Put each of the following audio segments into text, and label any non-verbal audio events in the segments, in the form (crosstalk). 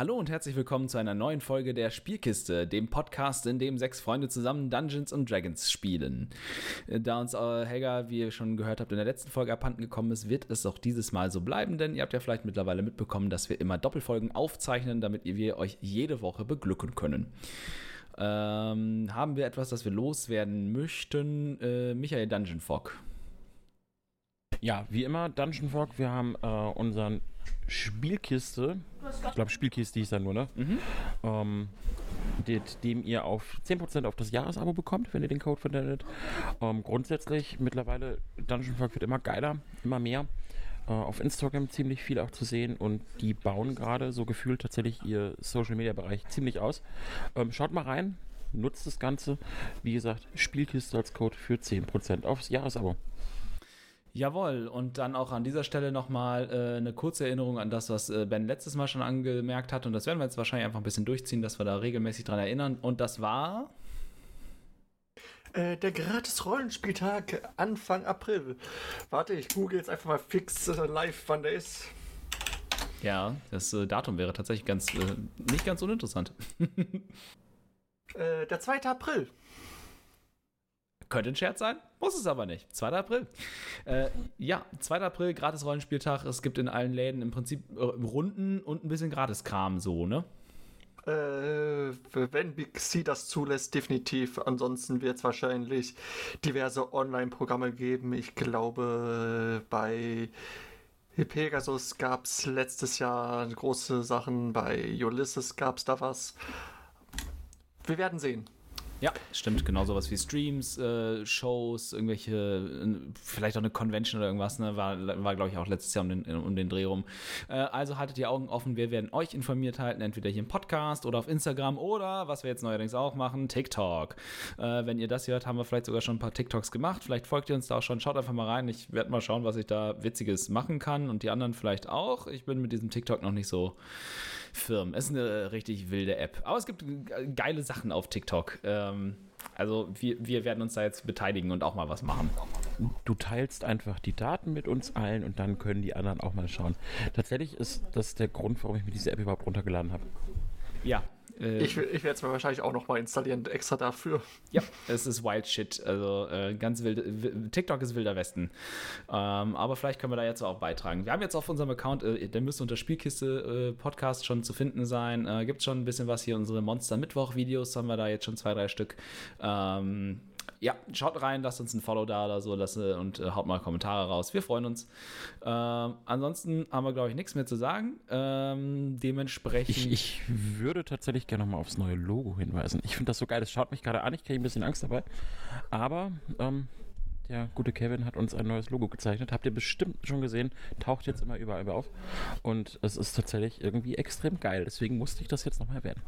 Hallo und herzlich willkommen zu einer neuen Folge der Spielkiste, dem Podcast, in dem sechs Freunde zusammen Dungeons and Dragons spielen. Äh, da uns äh, Helga, wie ihr schon gehört habt, in der letzten Folge abhanden gekommen ist, wird es auch dieses Mal so bleiben, denn ihr habt ja vielleicht mittlerweile mitbekommen, dass wir immer Doppelfolgen aufzeichnen, damit wir euch jede Woche beglücken können. Ähm, haben wir etwas, das wir loswerden möchten? Äh, Michael Dungeon Fog. Ja, wie immer, Dungeon Fog, wir haben äh, unseren Spielkiste, ich glaube Spielkiste hieß da nur, ne? Mhm. Ähm, dem, dem ihr auf 10% auf das Jahresabo bekommt, wenn ihr den Code verwendet. Ähm, grundsätzlich mittlerweile Dungeon Fog wird immer geiler, immer mehr. Äh, auf Instagram ziemlich viel auch zu sehen und die bauen gerade so gefühlt tatsächlich ihr Social Media Bereich ziemlich aus. Ähm, schaut mal rein, nutzt das Ganze. Wie gesagt, Spielkiste als Code für 10% aufs Jahresabo. Jawohl, und dann auch an dieser Stelle nochmal äh, eine kurze Erinnerung an das, was äh, Ben letztes Mal schon angemerkt hat. Und das werden wir jetzt wahrscheinlich einfach ein bisschen durchziehen, dass wir da regelmäßig dran erinnern. Und das war. Äh, der gratis Rollenspieltag Anfang April. Warte, ich google jetzt einfach mal fix äh, live, wann der ist. Ja, das äh, Datum wäre tatsächlich ganz äh, nicht ganz uninteressant. (laughs) der 2. April. Könnte ein Scherz sein, muss es aber nicht. 2. April. Äh, ja, 2. April, gratis Rollenspieltag. Es gibt in allen Läden im Prinzip äh, Runden und ein bisschen Gratiskram so, ne? Äh, wenn Big C das zulässt, definitiv. Ansonsten wird es wahrscheinlich diverse Online-Programme geben. Ich glaube, bei Pegasus gab es letztes Jahr große Sachen. Bei Ulysses gab es da was. Wir werden sehen. Ja, stimmt, genau sowas wie Streams, äh, Shows, irgendwelche, vielleicht auch eine Convention oder irgendwas, ne, war, war glaube ich auch letztes Jahr um den, um den Dreh rum. Äh, also haltet die Augen offen, wir werden euch informiert halten, entweder hier im Podcast oder auf Instagram oder, was wir jetzt neuerdings auch machen, TikTok. Äh, wenn ihr das hört, haben wir vielleicht sogar schon ein paar TikToks gemacht, vielleicht folgt ihr uns da auch schon, schaut einfach mal rein, ich werde mal schauen, was ich da Witziges machen kann und die anderen vielleicht auch. Ich bin mit diesem TikTok noch nicht so firm. Es ist eine richtig wilde App, aber es gibt geile Sachen auf TikTok. Äh, ähm, also wir, wir werden uns da jetzt beteiligen und auch mal was machen. Du teilst einfach die Daten mit uns allen und dann können die anderen auch mal schauen. Tatsächlich ist das der Grund, warum ich mir diese App überhaupt runtergeladen habe. Ja, äh, ich, ich werde es mir wahrscheinlich auch noch mal installieren, extra dafür. Ja, es ist wild shit. Also äh, ganz wild. TikTok ist wilder Westen. Ähm, aber vielleicht können wir da jetzt auch beitragen. Wir haben jetzt auf unserem Account, äh, der müsste unter Spielkiste äh, Podcast schon zu finden sein. Äh, Gibt schon ein bisschen was hier. Unsere Monster Mittwoch Videos haben wir da jetzt schon zwei, drei Stück. Ähm, ja, schaut rein, lasst uns ein Follow da oder so lasst, und äh, haut mal Kommentare raus. Wir freuen uns. Ähm, ansonsten haben wir, glaube ich, nichts mehr zu sagen. Ähm, dementsprechend. Ich, ich, würde tatsächlich gerne nochmal aufs neue Logo hinweisen. Ich finde das so geil. Das schaut mich gerade an. Ich kriege ein bisschen Angst dabei. Aber ähm, der gute Kevin hat uns ein neues Logo gezeichnet. Habt ihr bestimmt schon gesehen. Taucht jetzt immer überall auf. Und es ist tatsächlich irgendwie extrem geil. Deswegen musste ich das jetzt nochmal erwähnen.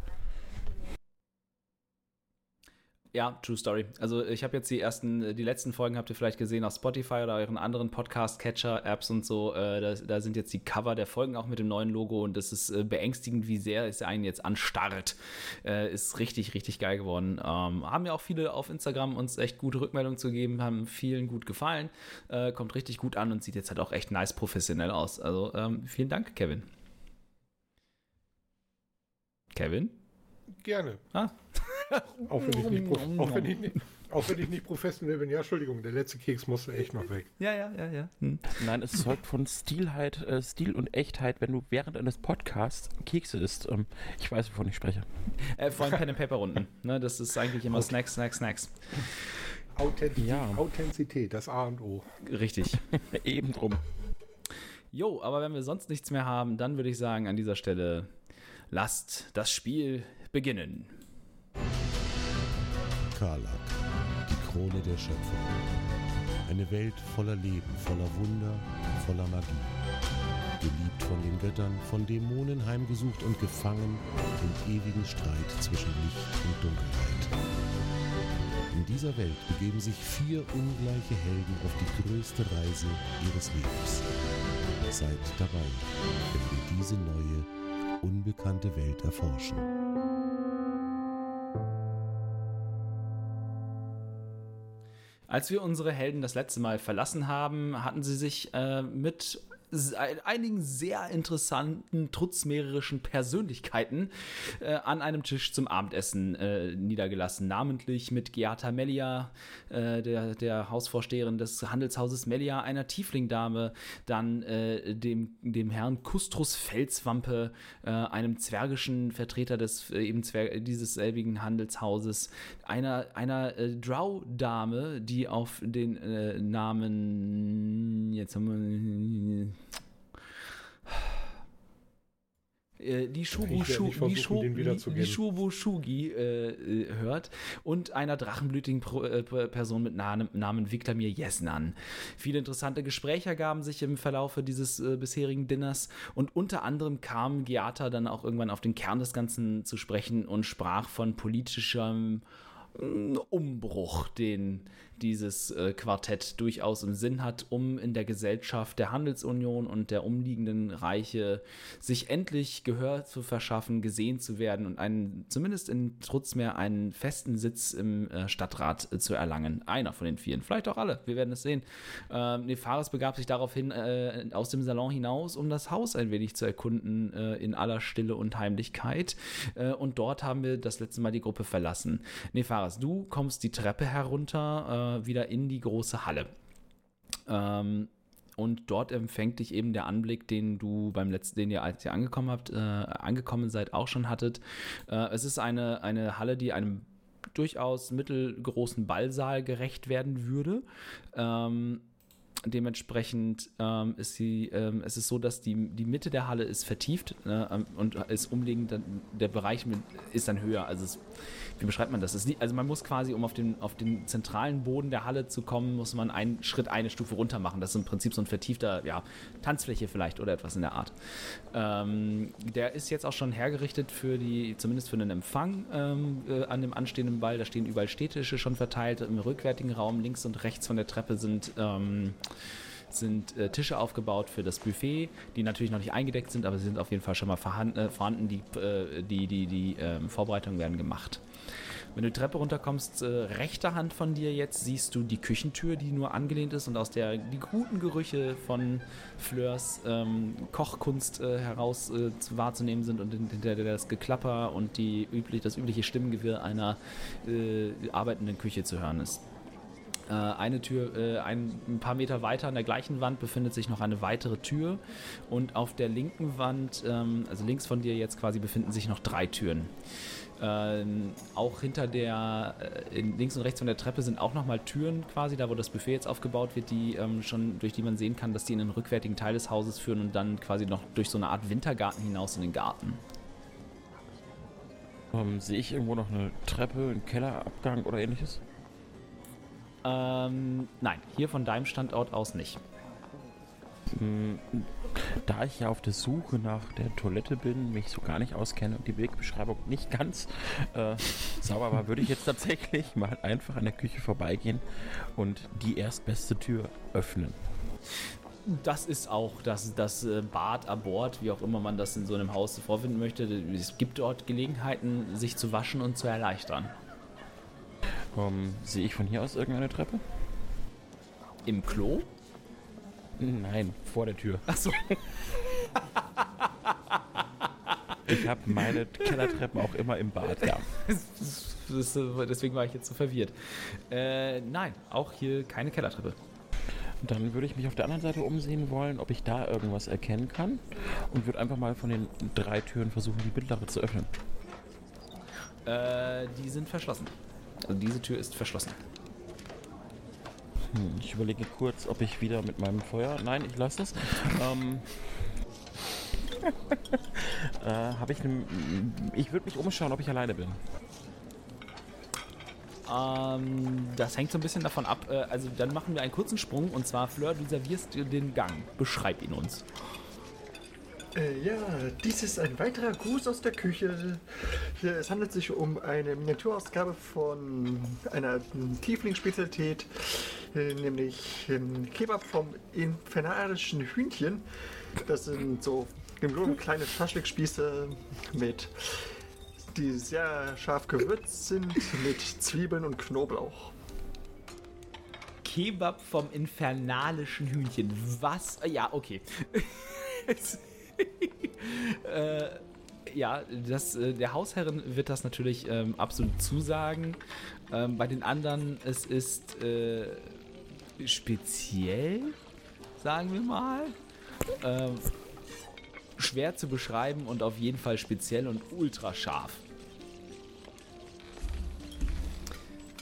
Ja, True Story. Also ich habe jetzt die ersten, die letzten Folgen habt ihr vielleicht gesehen auf Spotify oder euren anderen Podcast-Catcher-Apps und so. Äh, da, da, sind jetzt die Cover der Folgen auch mit dem neuen Logo und das ist äh, beängstigend, wie sehr es einen jetzt anstarrt. Äh, ist richtig, richtig geil geworden. Ähm, haben ja auch viele auf Instagram uns echt gute Rückmeldungen zu geben, haben vielen gut gefallen. Äh, kommt richtig gut an und sieht jetzt halt auch echt nice professionell aus. Also ähm, vielen Dank, Kevin. Kevin? Gerne. Ah. auch, wenn ich nicht, auch, wenn ich nicht, auch wenn ich nicht professionell bin. Ja, Entschuldigung, der letzte Keks musste echt noch weg. Ja, ja, ja, ja. Hm. Nein, es zeugt von Stilheit, äh, Stil und Echtheit, wenn du während eines Podcasts Kekse isst. Ähm, ich weiß, wovon ich spreche. Äh, vor allem Pen and Paper Runden. Ne, das ist eigentlich immer okay. Snacks, Snacks, Snacks. Authentizität, ja. Authentizität, das A und O. Richtig. (laughs) Eben drum. Jo, aber wenn wir sonst nichts mehr haben, dann würde ich sagen, an dieser Stelle lasst das Spiel beginnen. Karlak, die Krone der Schöpfung. Eine Welt voller Leben, voller Wunder, voller Magie. Geliebt von den Göttern, von Dämonen heimgesucht und gefangen im ewigen Streit zwischen Licht und Dunkelheit. In dieser Welt begeben sich vier ungleiche Helden auf die größte Reise ihres Lebens. Seid dabei, wenn wir diese neue, unbekannte Welt erforschen. Als wir unsere Helden das letzte Mal verlassen haben, hatten sie sich äh, mit einigen sehr interessanten, trutzmehrerischen Persönlichkeiten äh, an einem Tisch zum Abendessen äh, niedergelassen. Namentlich mit Geata Melia, äh, der, der Hausvorsteherin des Handelshauses Melia, einer Tieflingdame, dann äh, dem, dem Herrn Kustrus Felswampe, äh, einem zwergischen Vertreter des äh, eben Zwer dieses selbigen Handelshauses, einer, einer Drow-Dame, die auf den Namen jetzt haben wir die Shubu, Shu, die Shu, die Shubu Shugi äh, äh, hört und einer drachenblütigen Pro, äh, Person mit Namen, Namen Viklamir Jesnan. Viele interessante Gespräche ergaben sich im Verlaufe dieses äh, bisherigen Dinners und unter anderem kam Geata dann auch irgendwann auf den Kern des Ganzen zu sprechen und sprach von politischem äh, Umbruch, den dieses äh, Quartett durchaus im Sinn hat, um in der Gesellschaft der Handelsunion und der umliegenden Reiche sich endlich Gehör zu verschaffen, gesehen zu werden und einen, zumindest in Trutzmeer einen festen Sitz im äh, Stadtrat äh, zu erlangen. Einer von den vielen, vielleicht auch alle, wir werden es sehen. Ähm, Nefaris begab sich daraufhin äh, aus dem Salon hinaus, um das Haus ein wenig zu erkunden, äh, in aller Stille und Heimlichkeit. Äh, und dort haben wir das letzte Mal die Gruppe verlassen. Nefaris, du kommst die Treppe herunter wieder in die große Halle. Ähm, und dort empfängt dich eben der Anblick, den du beim letzten, den ihr, als ihr angekommen habt, äh, angekommen seid, auch schon hattet. Äh, es ist eine, eine Halle, die einem durchaus mittelgroßen Ballsaal gerecht werden würde. Ähm, dementsprechend ähm, ist sie, ähm, es ist so, dass die, die Mitte der Halle ist vertieft äh, und ist umliegend, der Bereich mit, ist dann höher. Also es wie beschreibt man das? das also man muss quasi, um auf den, auf den zentralen Boden der Halle zu kommen, muss man einen Schritt, eine Stufe runter machen. Das ist im Prinzip so ein vertiefter, ja, Tanzfläche vielleicht oder etwas in der Art. Ähm, der ist jetzt auch schon hergerichtet für die, zumindest für den Empfang ähm, äh, an dem anstehenden Ball. Da stehen überall Städtische schon verteilt. Im rückwärtigen Raum links und rechts von der Treppe sind ähm, sind äh, Tische aufgebaut für das Buffet, die natürlich noch nicht eingedeckt sind, aber sie sind auf jeden Fall schon mal vorhanden. Äh, vorhanden. Die, äh, die, die, die ähm, Vorbereitungen werden gemacht. Wenn du die Treppe runterkommst, äh, rechter Hand von dir jetzt siehst du die Küchentür, die nur angelehnt ist und aus der die guten Gerüche von Fleurs ähm, Kochkunst äh, heraus äh, wahrzunehmen sind und hinter das Geklapper und die üblich, das übliche Stimmengewirr einer arbeitenden Küche zu hören ist. Äh, eine Tür, äh, ein, ein, paar Meter weiter an der gleichen Wand befindet sich noch eine weitere Tür und auf der linken Wand, ähm, also links von dir jetzt quasi, befinden sich noch drei Türen. Ähm, auch hinter der, äh, links und rechts von der Treppe sind auch nochmal Türen quasi, da wo das Buffet jetzt aufgebaut wird, die ähm, schon, durch die man sehen kann, dass die in den rückwärtigen Teil des Hauses führen und dann quasi noch durch so eine Art Wintergarten hinaus in den Garten. Ähm, sehe ich irgendwo noch eine Treppe, einen Kellerabgang oder ähnliches? Ähm, nein, hier von deinem Standort aus nicht. Hm, da ich ja auf der Suche nach der Toilette bin, mich so gar nicht auskenne und die Wegbeschreibung nicht ganz äh, sauber war, würde ich jetzt tatsächlich mal einfach an der Küche vorbeigehen und die erstbeste Tür öffnen. Das ist auch das, das äh, Bad an Bord, wie auch immer man das in so einem Haus vorfinden möchte. Es gibt dort Gelegenheiten, sich zu waschen und zu erleichtern. Um, sehe ich von hier aus irgendeine Treppe? Im Klo? Nein, vor der Tür. Achso. (laughs) Ich habe meine Kellertreppen auch immer im Bad, ja. Deswegen war ich jetzt so verwirrt. Äh, nein, auch hier keine Kellertreppe. Dann würde ich mich auf der anderen Seite umsehen wollen, ob ich da irgendwas erkennen kann und würde einfach mal von den drei Türen versuchen, die mittlere zu öffnen. Äh, die sind verschlossen. Also diese Tür ist verschlossen. Hm, ich überlege kurz, ob ich wieder mit meinem Feuer. Nein, ich lasse es. ähm, (laughs) äh, Habe ich ne, Ich würde mich umschauen, ob ich alleine bin. Ähm, das hängt so ein bisschen davon ab. Äh, also dann machen wir einen kurzen Sprung und zwar Fleur, du servierst den Gang. Beschreib ihn uns. Äh, ja, dies ist ein weiterer Gruß aus der Küche. Hier, es handelt sich um eine Miniaturausgabe von einer Tiefling-Spezialität, äh, nämlich ähm, Kebab vom infernalischen Hühnchen. Das sind so im kleine Schaschlikspieße mit die sehr scharf gewürzt sind mit Zwiebeln und Knoblauch. Kebab vom infernalischen Hühnchen. Was? Ja, okay. (laughs) (laughs) äh, ja, das, äh, der Hausherrin wird das natürlich ähm, absolut zusagen. Ähm, bei den anderen, es ist äh, speziell, sagen wir mal. Ähm, schwer zu beschreiben und auf jeden Fall speziell und ultra scharf.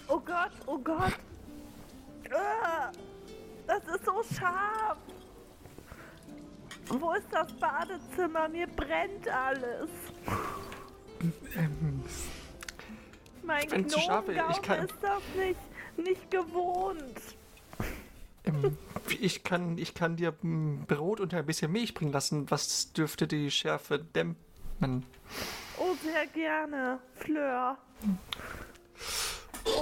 Oh Gott, oh Gott. Ah, Das ist so scharf. Wo ist das Badezimmer? Mir brennt alles. Mein Ähm, Wenn zu scharf ist, ich kann- ist das nicht, nicht gewohnt. Ähm, ich, kann, ich kann dir mm, Brot und ein bisschen Milch bringen lassen. Was dürfte die Schärfe dämpfen? Oh, sehr gerne. Fleur.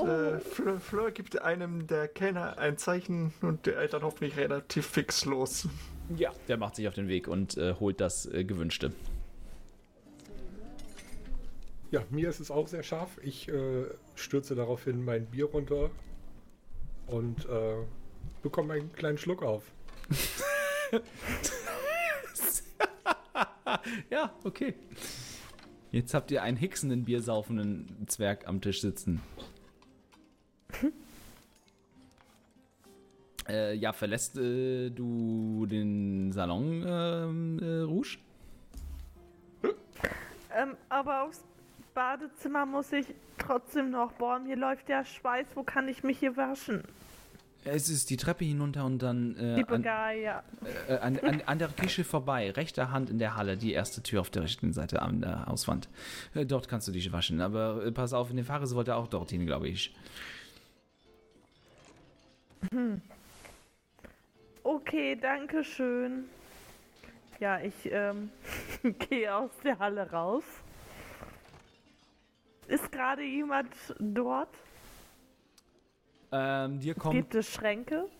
Oh, Äh, Fleur, Fleur gibt einem der Kellner ein Zeichen und der hält dann hoffentlich relativ fix los. Ja. Der macht sich auf den Weg und äh, holt das äh, Gewünschte. Ja, mir ist es auch sehr scharf. Ich äh, stürze daraufhin mein Bier runter und äh, bekomme einen kleinen Schluck auf. (laughs) Ja, okay. Jetzt habt ihr einen hicksenden, biersaufenden Zwerg am Tisch sitzen. Äh, ja, verlässt äh, du den Salon, ähm, äh, Rouge? ähm, aber aufs Badezimmer muss ich trotzdem noch. Boah, mir läuft der Schweiß. Wo kann ich mich hier waschen? Es ist die Treppe hinunter und dann äh, Liebe an, Gaia. äh, an, an, an der Küche vorbei, rechter Hand in der Halle, die erste Tür auf der rechten Seite an der Hauswand. Äh, dort kannst du dich waschen, aber äh, pass auf, in den Fahrer wollte auch dorthin, glaube ich. Okay, danke schön. Ja, ich ähm, (laughs) gehe aus der Halle raus. Ist gerade jemand dort? Ähm, dir kommt Gibt es Schränke? (laughs)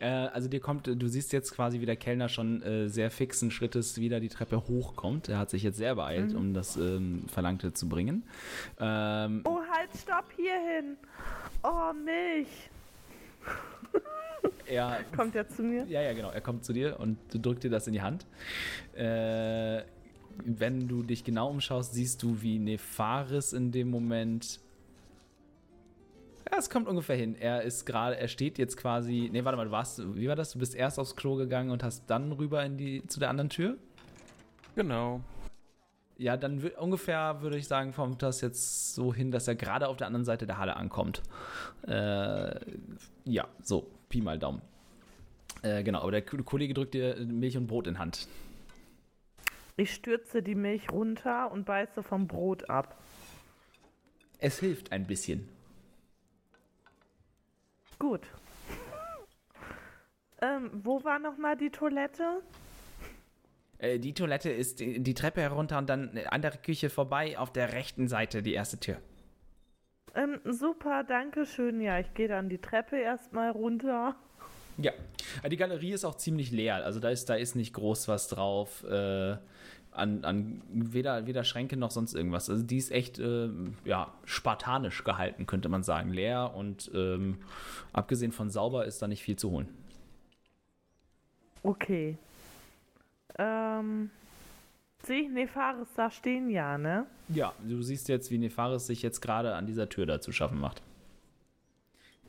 Äh, also dir kommt, du siehst jetzt quasi, wie der Kellner schon äh, sehr fixen Schrittes wieder die Treppe hochkommt. Er hat sich jetzt sehr beeilt, um das ähm, Verlangte zu bringen. Ähm, Oh, halt, stopp, hierhin. Oh, Milch. (laughs) (laughs) er, Kommt er zu mir? ja, ja, genau. Er kommt zu dir und du drückst dir das in die Hand. Äh, wenn du dich genau umschaust, siehst du, wie Nefaris in dem Moment. Ja, es kommt ungefähr hin. Er ist gerade, er steht jetzt quasi. Nee, warte mal, du warst. Wie war das? Du bist erst aufs Klo gegangen und hast dann rüber in die, zu der anderen Tür? Genau. Ja, dann ungefähr würde ich sagen, kommt das jetzt so hin, dass er gerade auf der anderen Seite der Halle ankommt. Äh, ja, so, Pi mal Daumen. Äh, genau, aber der Kollege drückt dir Milch und Brot in Hand. Ich stürze die Milch runter und beiße vom Brot ab. Es hilft ein bisschen. Gut. (laughs) Ähm, wo war nochmal die Toilette? Äh, die Toilette ist die, die Treppe herunter und dann an der Küche vorbei, auf der rechten Seite die erste Tür. Ähm, super, danke schön. Ja, ich gehe dann die Treppe erstmal runter. Ja, die Galerie ist auch ziemlich leer. Also da ist, da ist nicht groß was drauf. Äh, an, an weder, weder Schränke noch sonst irgendwas. Also die ist echt äh, ja, spartanisch gehalten, könnte man sagen. Leer und ähm, abgesehen von sauber ist da nicht viel zu holen. Okay. Ähm, sehe ich Nefaris da stehen? Ja, ne? Ja, du siehst jetzt, wie Nefaris sich jetzt gerade an dieser Tür da zu schaffen macht.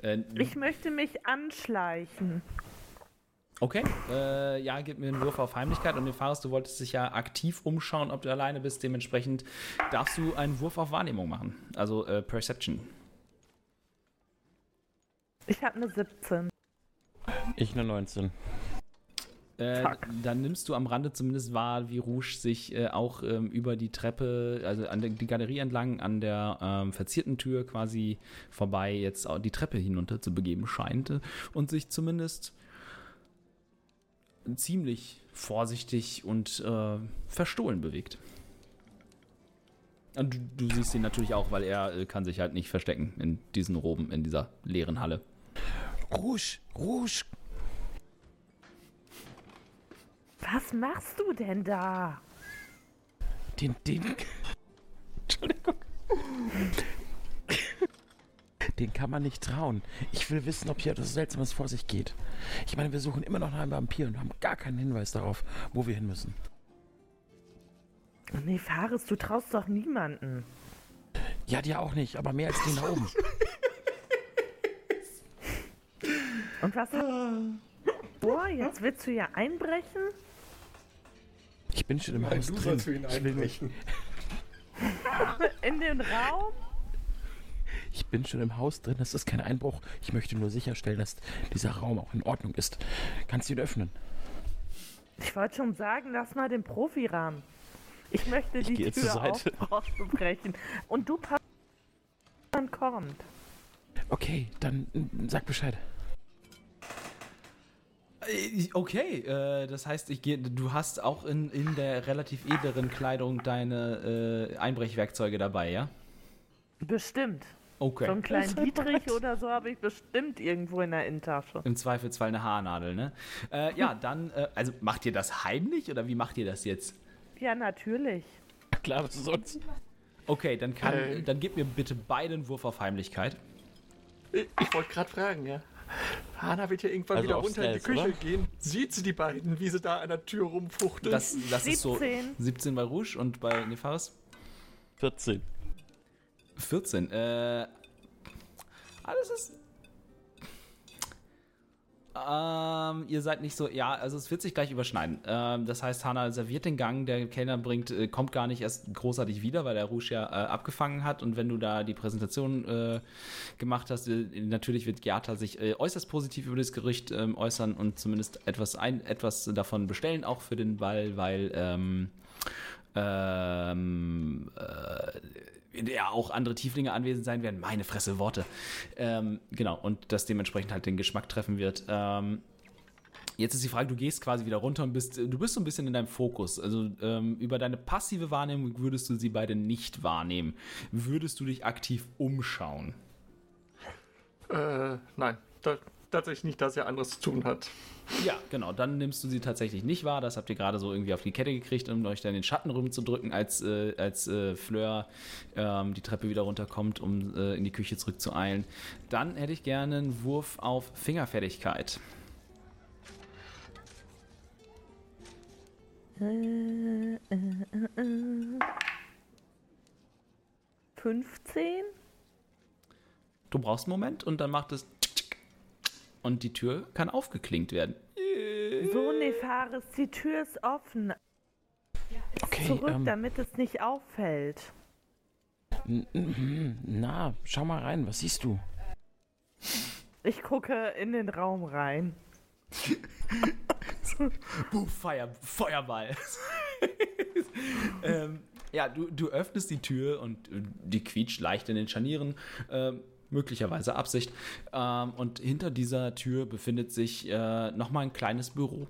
Äh, Ich möchte mich anschleichen. okay, äh, ja, gib mir einen Wurf auf Heimlichkeit und Nefaris, du wolltest dich ja aktiv umschauen, ob du alleine bist. Dementsprechend darfst du einen Wurf auf Wahrnehmung machen. Also äh, Perception. Ich habe eine 17. Ich eine 19. Äh, dann nimmst du am Rande zumindest wahr, wie Rouge sich äh, auch ähm, über die Treppe, also an der, die Galerie entlang, an der ähm, verzierten Tür quasi vorbei, jetzt auch die Treppe hinunter zu begeben scheint äh, und sich zumindest ziemlich vorsichtig und äh, verstohlen bewegt. Und du, du siehst ihn natürlich auch, weil er äh, kann sich halt nicht verstecken in diesen Roben, in dieser leeren Halle. Rouge, Rouge. Was machst du denn da? Den, den. Entschuldigung. den kann man nicht trauen. Ich will wissen, ob hier etwas Seltsames vor sich geht. Ich meine, wir suchen immer noch nach einem Vampir und haben gar keinen Hinweis darauf, wo wir hin müssen. Nee, Fares, du traust doch niemanden. Ja, dir auch nicht, aber mehr als den da oben. Und was? Boah, jetzt willst du ja einbrechen? Ich bin schon im Nein, Haus du drin. für ihn Ich will einbrechen. (laughs) In den Raum? Ich bin schon im Haus drin, das ist kein Einbruch. Ich möchte nur sicherstellen, dass dieser Raum auch in Ordnung ist. Kannst du ihn öffnen? Ich wollte schon sagen, lass mal den Profi ran. Ich möchte Ich die Tür Seite. aufbrechen. Und du passt, dann kommt. Okay, dann mm, sag Bescheid. Äh, Okay, äh, das heißt, ich geh, du hast auch in, in der relativ edleren Kleidung deine äh, Einbrechwerkzeuge dabei, ja? Bestimmt. Okay. So einen kleinen Dietrich oder so habe ich bestimmt irgendwo in der Innentasche. Im Zweifelsfall eine Haarnadel, ne? Äh, ja, dann, äh, also macht ihr das heimlich oder wie macht ihr das jetzt? Ja, natürlich. Klar, was sonst? Okay, dann kann, Äh. dann gib mir bitte beiden Wurf auf Heimlichkeit. Ich, ich wollte gerade fragen, ja. Hanna wird ja irgendwann Also wieder runter in die Stealth, Küche oder? gehen. Sieht sie die beiden, wie sie da an der Tür rumfuchteln? Das, das ist so 17. 17 bei Rouge und bei Nefaris 14. 14. Äh, alles ist. Ähm, ihr seid nicht so, ja, also es wird sich gleich überschneiden. Ähm, das heißt, Hannah serviert den Gang, der Kellner bringt, äh, kommt gar nicht erst großartig wieder, weil der Rouge ja äh, abgefangen hat. Und wenn du da die Präsentation äh, gemacht hast, äh, natürlich wird Giata sich äh, äußerst positiv über das Gericht ähm, äußern und zumindest etwas, ein, etwas davon bestellen, auch für den Ball, weil ähm, ähm, äh, in der auch andere Tieflinge anwesend sein werden. Meine Fresse, Worte. Ähm, genau, und das dementsprechend halt den Geschmack treffen wird. Ähm, jetzt ist die Frage, du gehst quasi wieder runter und bist, du bist so ein bisschen in deinem Fokus. Also ähm, über deine passive Wahrnehmung würdest du sie beide nicht wahrnehmen. Würdest du dich aktiv umschauen? Äh, nein. Da, tatsächlich nicht, dass er anderes zu tun hat. Ja, genau. Dann nimmst du sie tatsächlich nicht wahr. Das habt ihr gerade so irgendwie auf die Kette gekriegt, um euch dann in den Schatten rumzudrücken, als, äh, als äh, Fleur ähm, die Treppe wieder runterkommt, um äh, in die Küche zurückzueilen. Dann hätte ich gerne einen Wurf auf Fingerfertigkeit. Äh, äh, äh, äh. 15? Du brauchst einen Moment und dann macht es und die Tür kann aufgeklinkt werden. So, Nefaris, die Tür ist offen. Okay, Zurück, ähm, damit es nicht auffällt. na, schau mal rein, was siehst du? Ich gucke in den Raum rein. (laughs) Buh, Feuer, Feuerball. (laughs) ähm, ja, du, du öffnest die Tür und äh, die quietscht leicht in den Scharnieren. ähm, möglicherweise Absicht. Ähm, und hinter dieser Tür befindet sich äh, nochmal ein kleines Büro.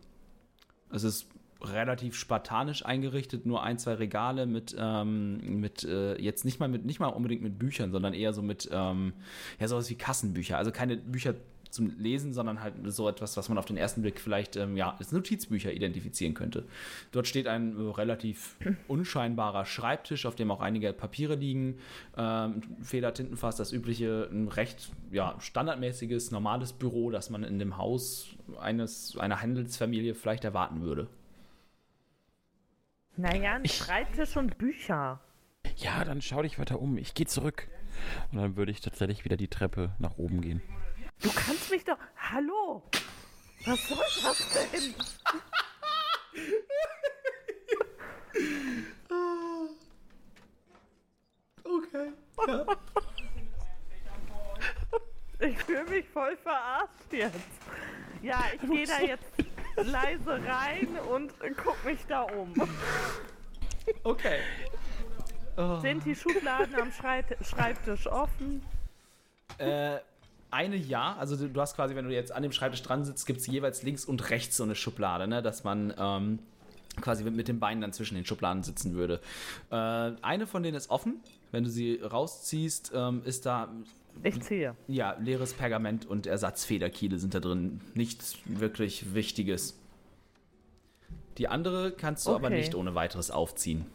Es ist relativ spartanisch eingerichtet, nur ein, zwei Regale mit, ähm, mit äh, jetzt nicht mal mit, nicht mal unbedingt mit Büchern, sondern eher so mit, ähm, ja, sowas wie Kassenbücher. Also keine Bücher zum Lesen, sondern halt so etwas, was man auf den ersten Blick vielleicht, ähm, ja, als Notizbücher identifizieren könnte. Dort steht ein äh, relativ (clears throat) unscheinbarer Schreibtisch, auf dem auch einige Papiere liegen, ähm, Feder, Tintenfass, das übliche, ein recht, ja, standardmäßiges, normales Büro, das man in dem Haus eines, einer Handelsfamilie vielleicht erwarten würde. Naja, ein Schreibtisch und Bücher. Ja, dann schau dich weiter um. Ich gehe zurück. Und dann würde ich tatsächlich wieder die Treppe nach oben gehen. Du kannst mich doch. Hallo! Was soll das denn? Okay. Ich fühle mich voll verarscht jetzt. Ja, ich gehe da jetzt leise rein und guck mich da um. Okay. Sind die Schubladen am Schreibtisch offen? Äh, eine ja, also du, hast quasi, wenn du jetzt an dem Schreibtisch dran sitzt, gibt es jeweils links und rechts so eine Schublade, ne, dass man ähm, quasi mit, mit den Beinen dann zwischen den Schubladen sitzen würde. Äh, eine von denen ist offen. Wenn du sie rausziehst, ähm, ist da Ich ziehe. ja leeres Pergament und Ersatzfederkiele sind da drin. Nichts wirklich Wichtiges. Die andere kannst du aber Okay. nicht ohne weiteres aufziehen.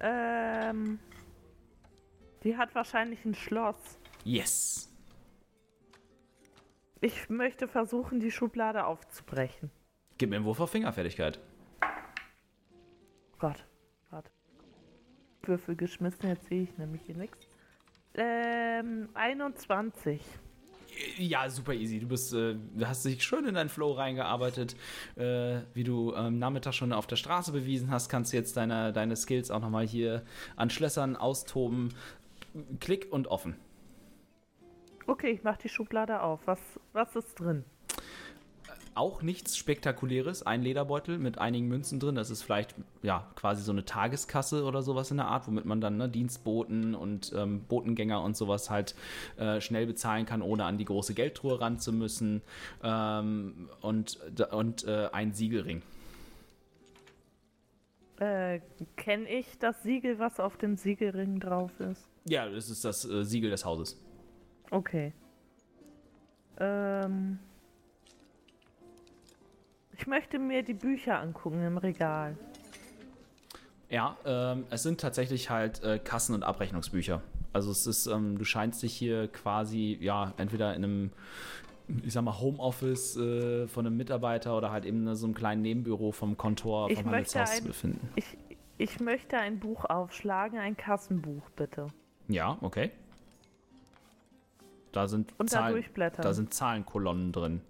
Ähm. Die hat wahrscheinlich ein Schloss. Yes. Ich möchte versuchen, die Schublade aufzubrechen. Gib mir einen Wurf auf Fingerfertigkeit. Gott, warte. Würfel geschmissen, jetzt sehe ich nämlich hier nichts. Ähm, 21. Ja, super easy. Du bist, äh, hast dich schön in deinen Flow reingearbeitet. Äh, wie du am Nachmittag schon auf der Straße bewiesen hast, kannst du jetzt deine, deine Skills auch nochmal hier an Schlössern austoben. Klick und offen. Okay, ich mach die Schublade auf. Was, was ist drin? Auch nichts Spektakuläres. Ein Lederbeutel mit einigen Münzen drin. Das ist vielleicht ja quasi so eine Tageskasse oder sowas in der Art, womit man dann ne, Dienstboten und ähm, Botengänger und sowas halt äh, schnell bezahlen kann, ohne an die große Geldtruhe ran zu müssen. Ähm, und und äh, ein Siegelring. Äh, kenne ich das Siegel, was auf dem Siegelring drauf ist? Ja, das ist das äh, Siegel des Hauses. Okay. Ähm. Ich möchte mir die Bücher angucken im Regal. Ja, ähm, es sind tatsächlich halt äh, Kassen- und Abrechnungsbücher. Also es ist, ähm, du scheinst dich hier quasi, ja, entweder in einem, ich sag mal, Homeoffice äh, von einem Mitarbeiter oder halt eben in so einem kleinen Nebenbüro vom Kontor Ich vom möchte Handelshaus zu ein- befinden. Ich, ich möchte ein Buch aufschlagen, ein Kassenbuch bitte. Ja, okay. Da sind, Und Zahlen, da sind Zahlenkolonnen drin.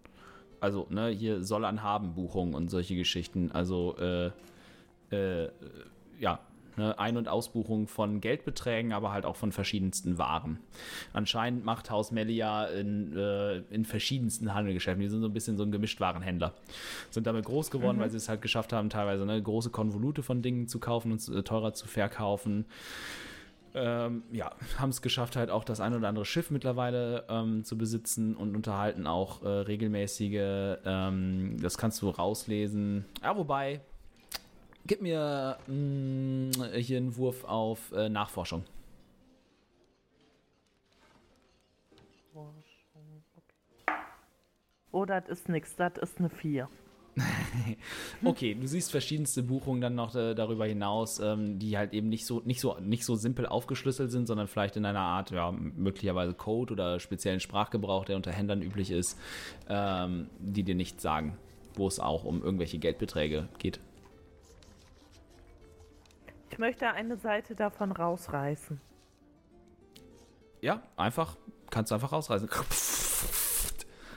Also, ne, hier soll an haben Buchungen und solche Geschichten. Also, äh, äh, ja, ne, Ein- und Ausbuchungen von Geldbeträgen, aber halt auch von verschiedensten Waren. Anscheinend macht Haus Melia in, äh, in verschiedensten Handelgeschäften. Die sind so ein bisschen so ein Gemischtwarenhändler. Sind damit groß geworden, weil sie es halt geschafft haben, teilweise ne, große Konvolute von Dingen zu kaufen und äh, teurer zu verkaufen. Ähm, ja, haben es geschafft, halt auch das ein oder andere Schiff mittlerweile ähm, zu besitzen und unterhalten auch äh, regelmäßige, ähm, das kannst du rauslesen. Ja, wobei, gib mir mh, hier einen Wurf auf äh, Nachforschung. Oh, das ist nix, das ist eine 4. (laughs) Okay, du siehst verschiedenste Buchungen dann noch äh, darüber hinaus, ähm, die halt eben nicht so, nicht, so, nicht so simpel aufgeschlüsselt sind, sondern vielleicht in einer Art, ja, möglicherweise Code oder speziellen Sprachgebrauch, der unter Händlern üblich ist, ähm, die dir nichts sagen, wo es auch um irgendwelche Geldbeträge geht. Ich möchte eine Seite davon rausreißen. Ja, einfach, kannst du einfach rausreißen.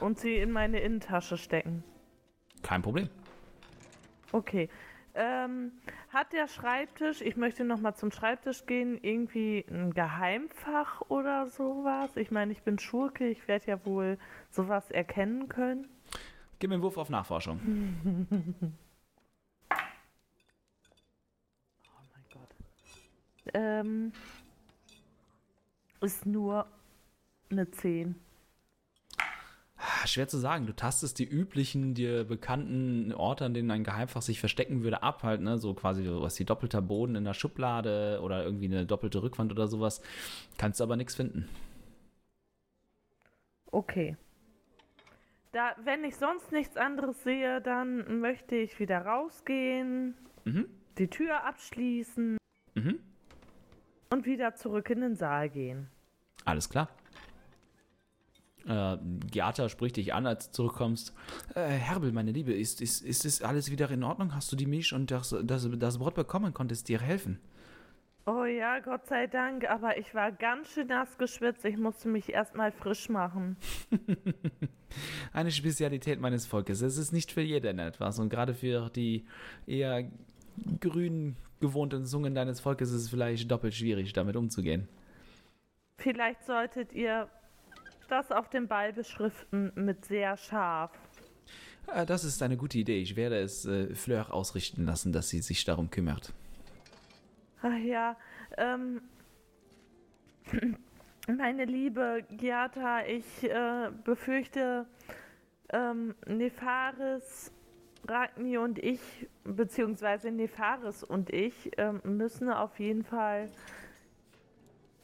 Und sie in meine Innentasche stecken. Kein Problem. Okay. Ähm, hat der Schreibtisch, ich möchte nochmal zum Schreibtisch gehen, irgendwie ein Geheimfach oder sowas? Ich meine, ich bin Schurke, ich werde ja wohl sowas erkennen können. Gib mir einen Wurf auf Nachforschung. (laughs) Oh mein Gott. Ähm, ist nur eine 10. Ah, Schwer zu sagen. Du tastest die üblichen, dir bekannten Orte, an denen ein Geheimfach sich verstecken würde, ab. Halt, ne? So quasi was wie doppelter Boden in der Schublade oder irgendwie eine doppelte Rückwand oder sowas. Kannst aber nichts finden. Okay. Da, wenn ich sonst nichts anderes sehe, dann möchte ich wieder rausgehen, Mhm. die Tür abschließen Mhm. und wieder zurück in den Saal gehen. Alles klar. Äh, Giata spricht dich an, als du zurückkommst. Äh, Herbel, meine Liebe, ist, ist, ist es alles wieder in Ordnung? Hast du die Milch und das, das, das Brot bekommen? Konntest dir helfen? Oh ja, Gott sei Dank, aber ich war ganz schön nass geschwitzt. Ich musste mich erstmal frisch machen. (laughs) Eine Spezialität meines Volkes. Es ist nicht für jeden etwas. Und gerade für die eher grün gewohnten Zungen deines Volkes ist es vielleicht doppelt schwierig, damit umzugehen. Vielleicht solltet ihr das auf dem Ball beschriften mit sehr scharf. Äh, das ist eine gute Idee. Ich werde es äh, Fleur ausrichten lassen, dass sie sich darum kümmert. Ach ja, ähm, (clears throat) meine liebe Giata, ich äh, befürchte, ähm, Nefaris, Ragni und ich, beziehungsweise Nefaris und ich, ähm, müssen auf jeden Fall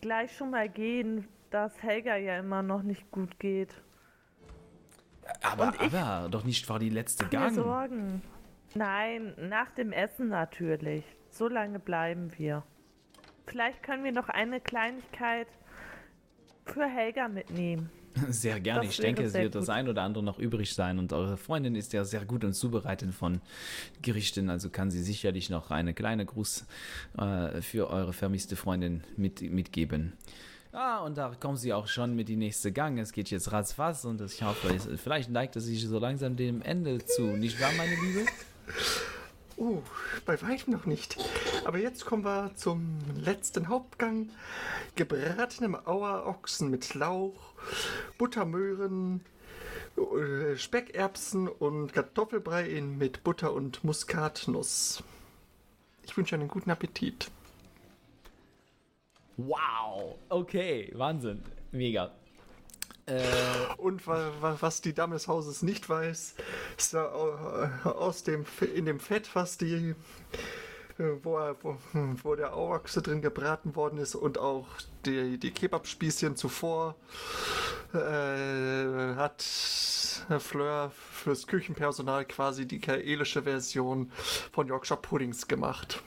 gleich schon mal gehen, dass Helga ja immer noch nicht gut geht. Aber, aber doch nicht vor die letzte Keine Gang. Sorgen. Nein, nach dem Essen natürlich. So lange bleiben wir. vielleicht können wir noch eine Kleinigkeit für Helga mitnehmen. (laughs) Sehr gerne. Das ich denke, es wird das ein oder andere noch übrig sein. Und eure Freundin ist ja sehr gut und zubereitet von Gerichten. Also kann sie sicherlich noch eine kleine Gruß äh, für eure vermisste Freundin mit, mitgeben. Ah, und da kommen sie auch schon mit die nächste Gang. Es geht jetzt ratzfatz und ich hoffe, vielleicht neigt es sich so langsam dem Ende zu. Nicht wahr, meine Liebe? Uh, bei weitem noch nicht. Aber jetzt kommen wir zum letzten Hauptgang. Gebratenem Auerochsen mit Lauch, Buttermöhren, äh, Speckerbsen und Kartoffelbrei mit Butter und Muskatnuss. Ich wünsche einen guten Appetit. Wow. Okay, Wahnsinn. Mega. Äh, Und wa wa was die Dame des Hauses nicht weiß, ist au- aus dem in dem Fett, was die äh, wo, er- wo, wo der Auwachse drin gebraten worden ist und auch die, die Kebabspießchen zuvor äh, hat Herr Fleur fürs Küchenpersonal quasi die kaelische Version von Yorkshire Puddings gemacht.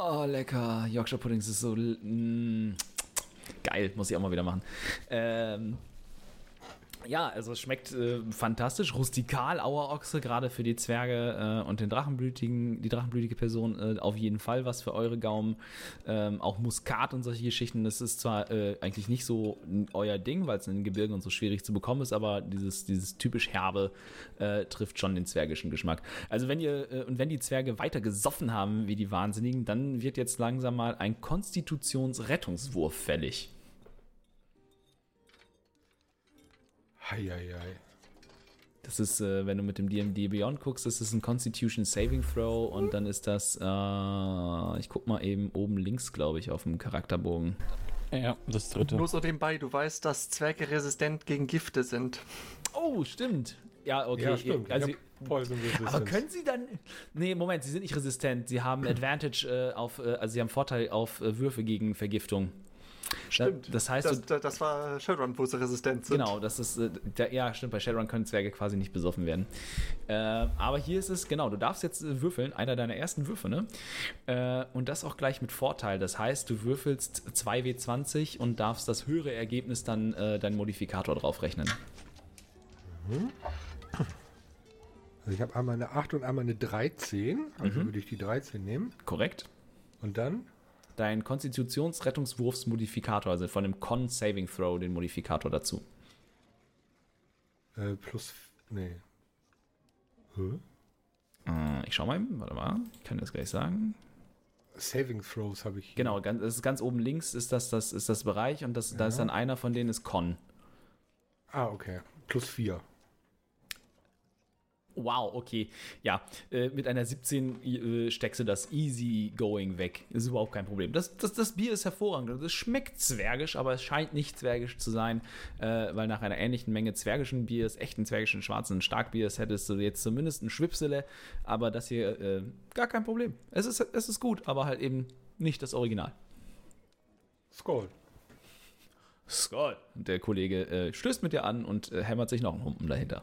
Oh, lecker. Yorkshire Puddings ist so mm, (tsk) geil. Muss ich auch mal wieder machen. Ähm, ja, also es schmeckt äh, fantastisch. Rustikal, Auerochse, gerade für die Zwerge äh, und den Drachenblütigen, die drachenblütige Person äh, auf jeden Fall was für eure Gaumen. Ähm, auch Muskat und solche Geschichten. Das ist zwar äh, eigentlich nicht so euer Ding, weil es in den Gebirgen und so schwierig zu bekommen ist, aber dieses, dieses typisch herbe äh, trifft schon den zwergischen Geschmack. Also wenn ihr äh, und wenn die Zwerge weiter gesoffen haben wie die Wahnsinnigen, dann wird jetzt langsam mal ein Konstitutionsrettungswurf fällig. Heieiei. Das ist, äh, wenn du mit dem DMD Beyond guckst, das ist ein Constitution Saving Throw und dann ist das, äh, ich guck mal eben oben links, glaube ich, auf dem Charakterbogen. Ja, das dritte. Nur so nebenbei, du weißt, dass Zwerge resistent gegen Gifte sind. Oh, stimmt. Ja, okay. Ja, stimmt. Also, aber können sie dann. Nee, Moment, sie sind nicht resistent. Sie haben (clears throat) Advantage äh, auf, äh, also sie haben Vorteil auf äh, Würfe gegen Vergiftung. Stimmt. Das heißt, das, du, das, das war Shadowrun, wo sie resistent sind. Genau, das ist, äh, der, ja, stimmt, bei Shadowrun können Zwerge quasi nicht besoffen werden. Äh, aber hier ist es, genau, du darfst jetzt äh, würfeln, einer deiner ersten Würfe, ne? Äh, und das auch gleich mit Vorteil. Das heißt, du würfelst 2W20 und darfst das höhere Ergebnis dann äh, deinen Modifikator draufrechnen. Also ich habe einmal eine 8 und einmal eine 13. Also würde ich die 13 nehmen. Korrekt? Und dann? Dein Konstitutionsrettungswurfsmodifikator, also von dem Con Saving Throw, den Modifikator dazu. Äh, plus. Nee. Hä? Äh, ich schau mal, eben, warte mal, ich kann das gleich sagen. Saving Throws habe ich hier. Genau, ganz, das ist ganz oben links ist das, das, ist das Bereich und das, da ist dann einer von denen ist Con. Ah, okay. Plus 4. Wow, okay. Ja, äh, mit einer 17 äh, steckst du das easy going weg. Ist überhaupt kein Problem. Das, das, das Bier ist hervorragend. Es schmeckt zwergisch, aber es scheint nicht zwergisch zu sein, äh, weil nach einer ähnlichen Menge zwergischen Biers, echten zwergischen schwarzen Starkbiers, hättest du jetzt zumindest ein Schwipsele, aber das hier äh, gar kein Problem. Es ist, es ist gut, aber halt eben nicht das Original. Skull. Skull. Und der Kollege äh, stößt mit dir an und äh, hämmert sich noch einen Humpen dahinter.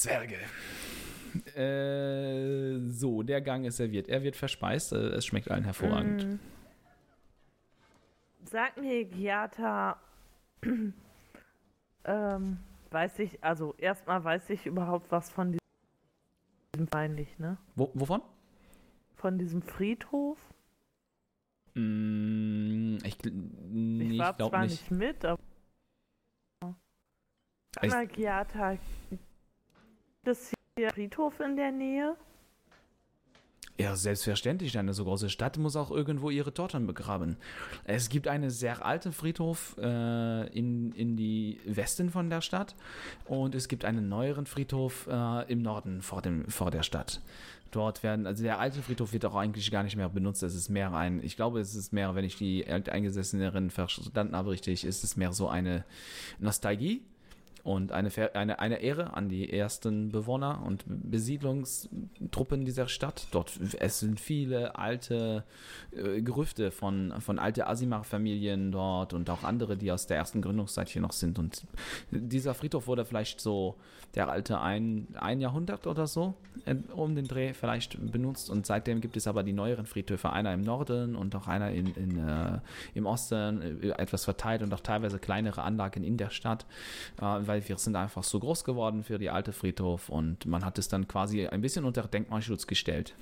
Zwerge. Äh, so, der Gang ist serviert. Er wird verspeist. Äh, es schmeckt allen hervorragend. Sag mir, Giata, (clears throat) ähm, weiß ich, also erstmal weiß ich überhaupt was von diesem peinlich, ne? Wo, wovon? Von diesem Friedhof. Mm, ich nee, Ich war ich glaube zwar nicht. nicht mit, aber. Sag mal, Giata, es hier Friedhof in der Nähe? Ja, selbstverständlich. Eine so große Stadt muss auch irgendwo ihre Toten begraben. Es gibt einen sehr alten Friedhof äh, in, in die Westen von der Stadt und es gibt einen neueren Friedhof äh, im Norden vor, dem, vor der Stadt. Dort werden, also der alte Friedhof wird auch eigentlich gar nicht mehr benutzt. Es ist mehr ein, ich glaube, es ist mehr, wenn ich die Alteingesesseneren verstanden habe richtig, ist es mehr so eine Nostalgie. Und eine, eine, eine Ehre an die ersten Bewohner und Besiedlungstruppen dieser Stadt. Dort es sind viele alte äh, Gerüchte von, von alte Asimar-Familien dort und auch andere, die aus der ersten Gründungszeit hier noch sind. Und dieser Friedhof wurde vielleicht so der alte ein, ein Jahrhundert oder so äh, um den Dreh vielleicht benutzt. Und seitdem gibt es aber die neueren Friedhöfe, einer im Norden und auch einer in, in, äh, im Osten, äh, etwas verteilt und auch teilweise kleinere Anlagen in der Stadt, äh, weil wir sind einfach so groß geworden für die alte Friedhof und man hat es dann quasi ein bisschen unter Denkmalschutz gestellt.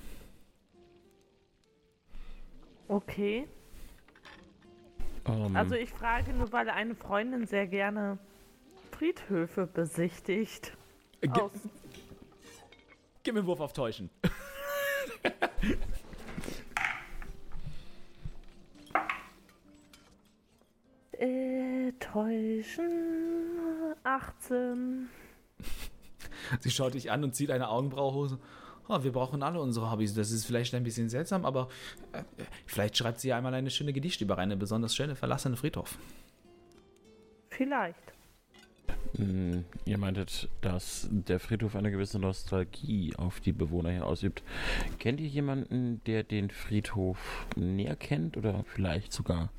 Okay. Ähm, Also ich frage nur, weil eine Freundin sehr gerne Friedhöfe besichtigt. Ge Aus, Gib mir einen Wurf auf Täuschen. (laughs) äh, täuschen. 18. Sie schaut dich an und zieht eine Augenbraue hoch. Oh, wir brauchen alle unsere Hobbys. Das ist vielleicht ein bisschen seltsam, aber äh, vielleicht schreibt sie einmal eine schöne Gedicht über eine besonders schöne verlassene Friedhof. Vielleicht. Ihr meintet, dass der Friedhof eine gewisse Nostalgie auf die Bewohner hier ausübt. Kennt ihr jemanden, der den Friedhof näher kennt oder vielleicht sogar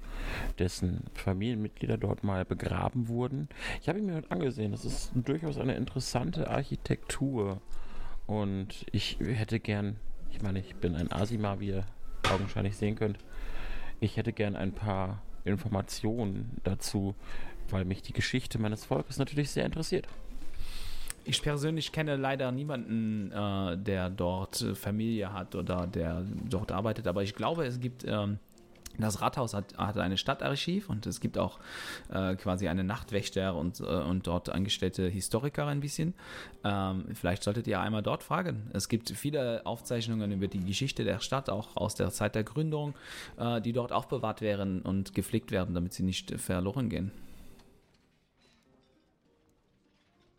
dessen Familienmitglieder dort mal begraben wurden? Ich habe ihn mir heute angesehen. Das ist durchaus eine interessante Architektur. Und ich hätte gern, ich meine, ich bin ein Asima, wie ihr augenscheinlich sehen könnt. Ich hätte gern ein paar Informationen dazu, weil mich die Geschichte meines Volkes natürlich sehr interessiert. Ich persönlich kenne leider niemanden, äh, der dort äh, Familie hat oder der dort arbeitet, aber ich glaube, es gibt. Ähm, das Rathaus hat, hat eine Stadtarchiv und es gibt auch äh, quasi eine Nachtwächter und, äh, und dort angestellte Historiker ein bisschen. Ähm, vielleicht solltet ihr einmal dort fragen. Es gibt viele Aufzeichnungen über die Geschichte der Stadt, auch aus der Zeit der Gründung, äh, die dort aufbewahrt werden und gepflegt werden, damit sie nicht verloren gehen.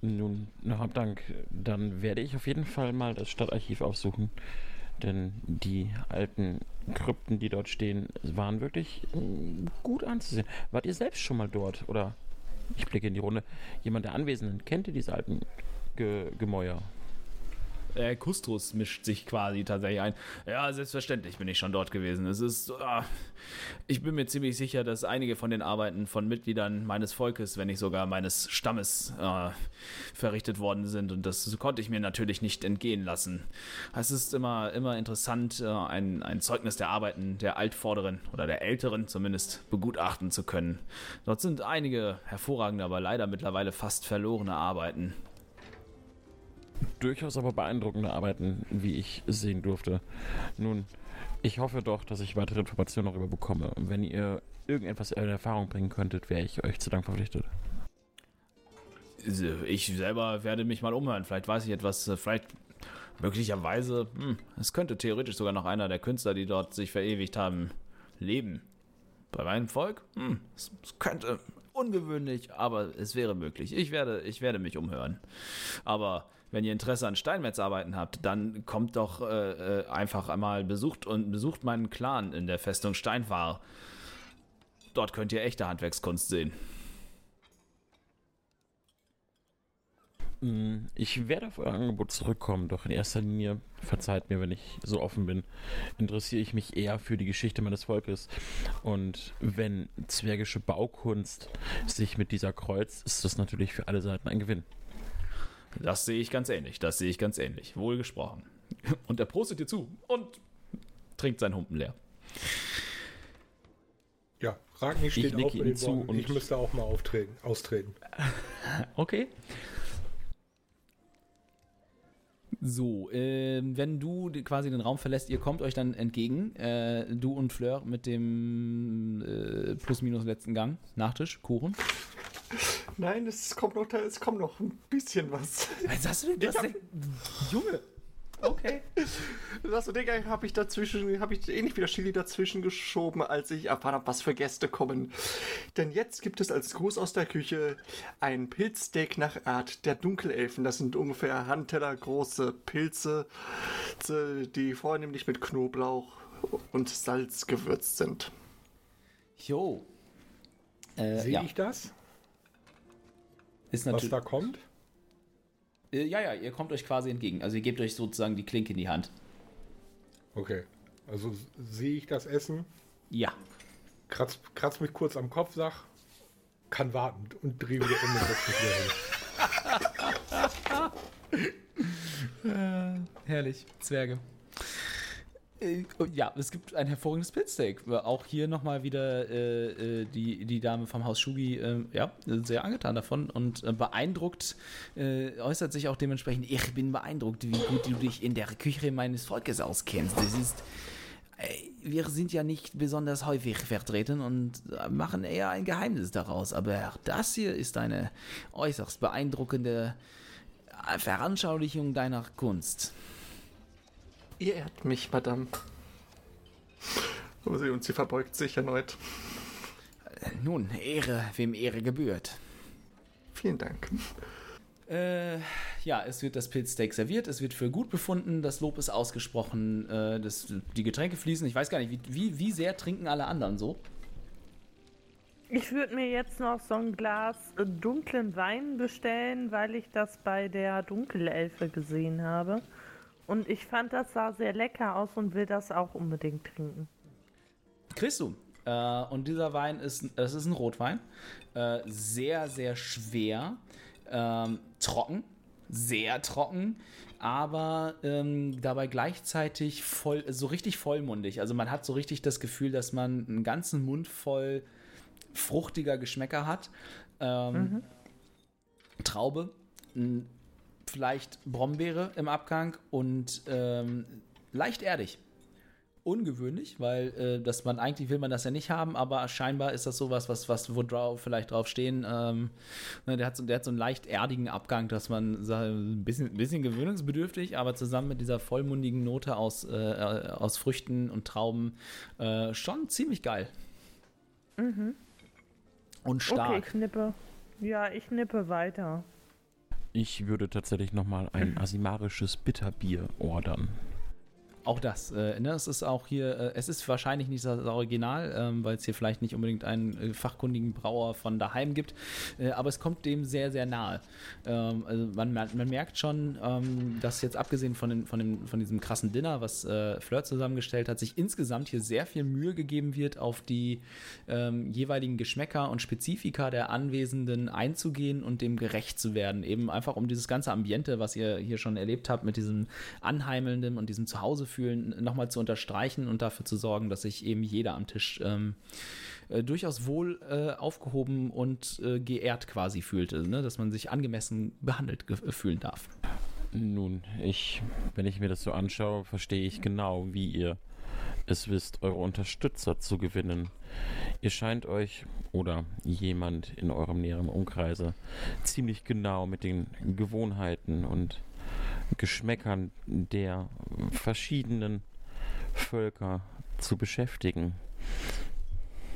Nun, na, hab Dank. Dann werde ich auf jeden Fall mal das Stadtarchiv aufsuchen. Denn die alten Krypten, die dort stehen, waren wirklich mm, gut anzusehen. Wart ihr selbst schon mal dort? Oder ich blicke in die Runde. Jemand der Anwesenden, kennt ihr diese alten Ge Gemäuer? Äh, Kustos mischt sich quasi tatsächlich ein. Ja, selbstverständlich bin ich schon dort gewesen. Es ist, ah, ich bin mir ziemlich sicher, dass einige von den Arbeiten von Mitgliedern meines Volkes, wenn nicht sogar meines Stammes, äh, verrichtet worden sind. Und das konnte ich mir natürlich nicht entgehen lassen. Es ist immer, immer interessant, äh, ein, ein Zeugnis der Arbeiten der Altvorderen oder der Älteren zumindest begutachten zu können. Dort sind einige hervorragende, aber leider mittlerweile fast verlorene Arbeiten. Durchaus aber beeindruckende Arbeiten, wie ich sehen durfte. Nun, ich hoffe doch, dass ich weitere Informationen darüber bekomme. Wenn ihr irgendetwas in Erfahrung bringen könntet, wäre ich euch zu Dank verpflichtet. Ich selber werde mich mal umhören. Vielleicht weiß ich etwas, äh, vielleicht möglicherweise, hm, es könnte theoretisch sogar noch einer der Künstler, die dort sich verewigt haben, leben. Bei meinem Volk? Hm, es, es könnte ungewöhnlich, aber es wäre möglich. Ich werde, ich werde mich umhören. Aber wenn ihr Interesse an Steinmetzarbeiten habt, dann kommt doch äh, äh, einfach einmal besucht und besucht meinen Clan in der Festung Steinfahr. Dort könnt ihr echte Handwerkskunst sehen. Mm, Ich werde auf euer Angebot zurückkommen, doch in erster Linie, verzeiht mir, wenn ich so offen bin, interessiere ich mich eher für die Geschichte meines Volkes. Und wenn zwergische Baukunst sich mit dieser kreuzt, ist das natürlich für alle Seiten ein Gewinn. Das sehe ich ganz ähnlich. Das sehe ich ganz ähnlich. Wohlgesprochen. Und er prostet dir zu und trinkt seinen Humpen leer. Ja, Ragni steht nicke auf mit ihm zu Worten, und- ich müsste auch mal auftreten, austreten. (laughs) Okay. So, ähm, wenn du quasi den Raum verlässt, ihr kommt euch dann entgegen, äh, du und Fleur mit dem äh, plus-minus letzten Gang, Nachtisch, Kuchen. Nein, es kommt noch, es kommt noch ein bisschen was. Was hast du denn? Ich hab- Junge. Okay. Das so Ding habe ich dazwischen, habe ich ähnlich wie der Chili dazwischen geschoben, als ich erfahren habe, was für Gäste kommen. Denn jetzt gibt es als Gruß aus der Küche ein Pilzsteak nach Art der Dunkelelfen. Das sind ungefähr Handteller große Pilze, die vornehmlich mit Knoblauch und Salz gewürzt sind. Jo. Äh, Sehe ja. ich das? Ist Was natürlich. da kommt? Äh, ja, ja, ihr kommt euch quasi entgegen. Also ihr gebt euch sozusagen die Klinke in die Hand. Okay. Also sehe ich das Essen, Ja. kratz, kratz mich kurz am Kopf, sag, kann warten und drehe wieder um und setz mich wieder hin. (laughs) Herrlich, Zwerge. Äh, Ja, es gibt ein hervorragendes Pilzsteak. Auch hier nochmal wieder äh, äh, die, die Dame vom Haus Shugi, äh, ja, sehr angetan davon und äh, beeindruckt, äh, äußert sich auch dementsprechend, ich bin beeindruckt, wie gut du dich in der Küche meines Volkes auskennst. Das ist, äh, wir sind ja nicht besonders häufig vertreten und äh, machen eher ein Geheimnis daraus, aber das hier ist eine äußerst beeindruckende äh, Veranschaulichung deiner Kunst. Ihr ehrt mich, Madame. Oh, Und sie verbeugt sich erneut. Nun, Ehre, wem Ehre gebührt. Vielen Dank. Äh, ja, es wird das Pilzsteak serviert, es wird für gut befunden, das Lob ist ausgesprochen, äh, das, die Getränke fließen. Ich weiß gar nicht, wie, wie, wie sehr trinken alle anderen so? Ich würde mir jetzt noch so ein Glas dunklen Wein bestellen, weil ich das bei der Dunkelelfe gesehen habe. Und ich fand, das sah sehr lecker aus und will das auch unbedingt trinken. Kriegst du. Äh, und dieser Wein ist, es ist ein Rotwein. Äh, sehr, sehr schwer. Ähm, trocken. Sehr trocken. Aber ähm, dabei gleichzeitig voll, so richtig vollmundig. Also man hat so richtig das Gefühl, dass man einen ganzen Mund voll fruchtiger Geschmäcker hat. Ähm, Traube, m, vielleicht Brombeere im Abgang und ähm, leicht erdig ungewöhnlich, weil äh, dass man eigentlich will man das ja nicht haben, aber scheinbar ist das sowas, was, was wo drauf, vielleicht drauf stehen. Ähm, ne, der, hat so, der hat so einen leicht erdigen Abgang, dass man sagt, ein bisschen, ein bisschen gewöhnungsbedürftig, aber zusammen mit dieser vollmundigen Note aus, äh, aus Früchten und Trauben äh, schon ziemlich geil. Und Okay, stark. ich nippe. Ja, ich nippe weiter. Ich würde tatsächlich nochmal ein (clears throat) asimarisches Bitterbier ordern. Auch das, äh, ne, es ist auch hier, äh, es ist wahrscheinlich nicht das Original, ähm, weil es hier vielleicht nicht unbedingt einen äh, fachkundigen Brauer von daheim gibt, äh, aber es kommt dem sehr, sehr nahe. Ähm, also man, man merkt schon, ähm, dass jetzt abgesehen von, den, von, dem, von diesem krassen Dinner, was äh, Flirt zusammengestellt hat, sich insgesamt hier sehr viel Mühe gegeben wird, auf die ähm, jeweiligen Geschmäcker und Spezifika der Anwesenden einzugehen und dem gerecht zu werden. Eben einfach um dieses ganze Ambiente, was ihr hier schon erlebt habt, mit diesem Anheimelnden und diesem Zuhausefühlen nochmal zu unterstreichen und dafür zu sorgen, dass sich eben jeder am Tisch ähm, äh, durchaus wohl äh, aufgehoben und äh, geehrt quasi fühlte, ne? dass man sich angemessen behandelt ge- fühlen darf. Nun, ich, wenn ich mir das so anschaue, verstehe ich genau, wie ihr es wisst, eure Unterstützer zu gewinnen. Ihr scheint euch oder jemand in eurem näheren Umkreise ziemlich genau mit den Gewohnheiten und Geschmäckern der verschiedenen Völker zu beschäftigen.